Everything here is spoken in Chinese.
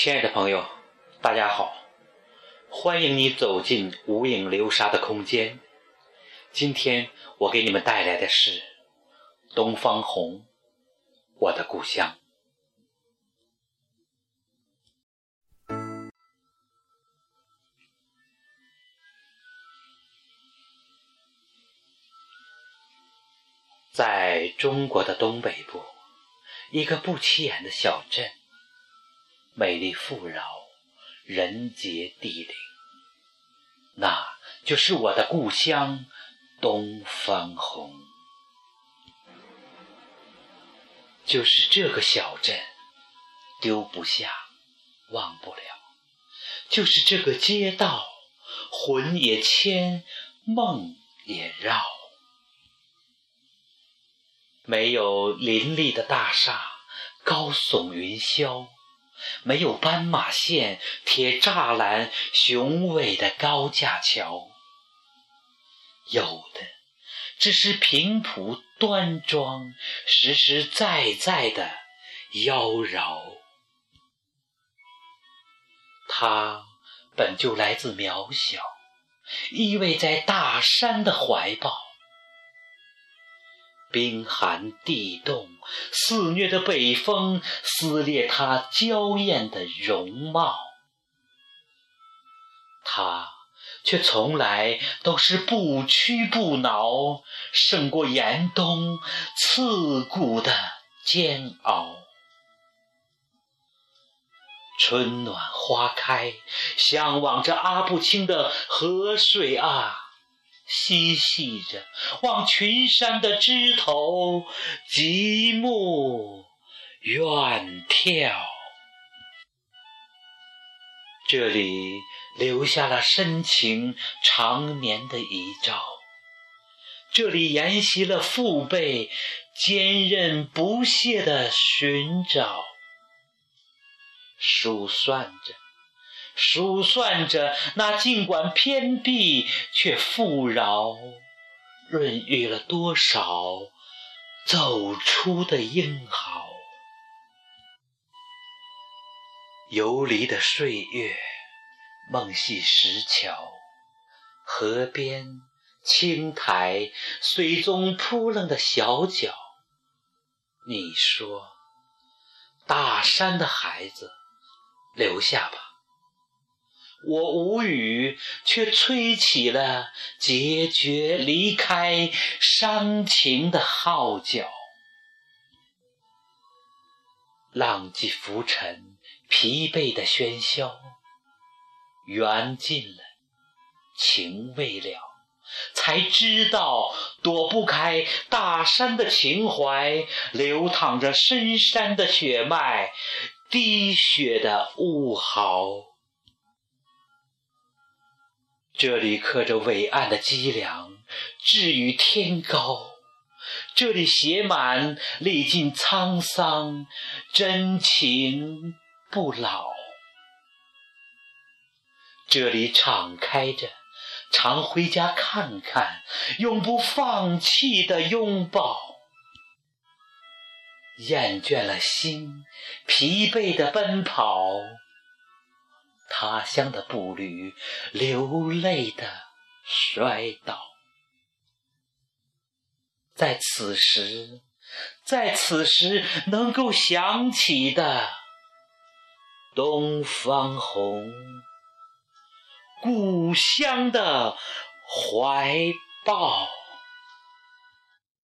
亲爱的朋友，大家好，欢迎你走进无影流沙的空间。今天我给你们带来的是东方红，我的故乡。在中国的东北部，一个不起眼的小镇。美丽富饶，人杰地灵，那就是我的故乡东方红。就是这个小镇，丢不下，忘不了；就是这个街道，魂也牵，梦也绕。没有林立的大厦，高耸云霄。没有斑马线、铁栅栏、雄伟的高架桥，有的只是平朴端庄、实实在在的妖娆。它本就来自渺小，依偎在大山的怀抱。冰寒地冻，肆虐的北风撕裂它娇艳的容貌，它却从来都是不屈不挠，胜过严冬刺骨的煎熬。春暖花开，向往着阿不清的河水啊！嬉戏着，望群山的枝头，极目远眺。这里留下了深情长眠的遗照，这里沿袭了父辈坚韧不懈的寻找，数算着。数算着那尽管偏僻却富饶，润育了多少走出的英豪。游离的岁月，梦系石桥，河边青苔，水中扑棱的小脚。你说，大山的孩子，留下吧。我无语，却吹起了决绝离开、伤情的号角。浪迹浮沉，疲惫的喧嚣，缘尽了，情未了，才知道躲不开大山的情怀，流淌着深山的血脉，滴血的物豪。这里刻着伟岸的脊梁，志与天高；这里写满历尽沧桑，真情不老。这里敞开着，常回家看看，永不放弃的拥抱。厌倦了心，疲惫的奔跑。他乡的步履，流泪的摔倒，在此时，在此时能够想起的东方红，故乡的怀抱。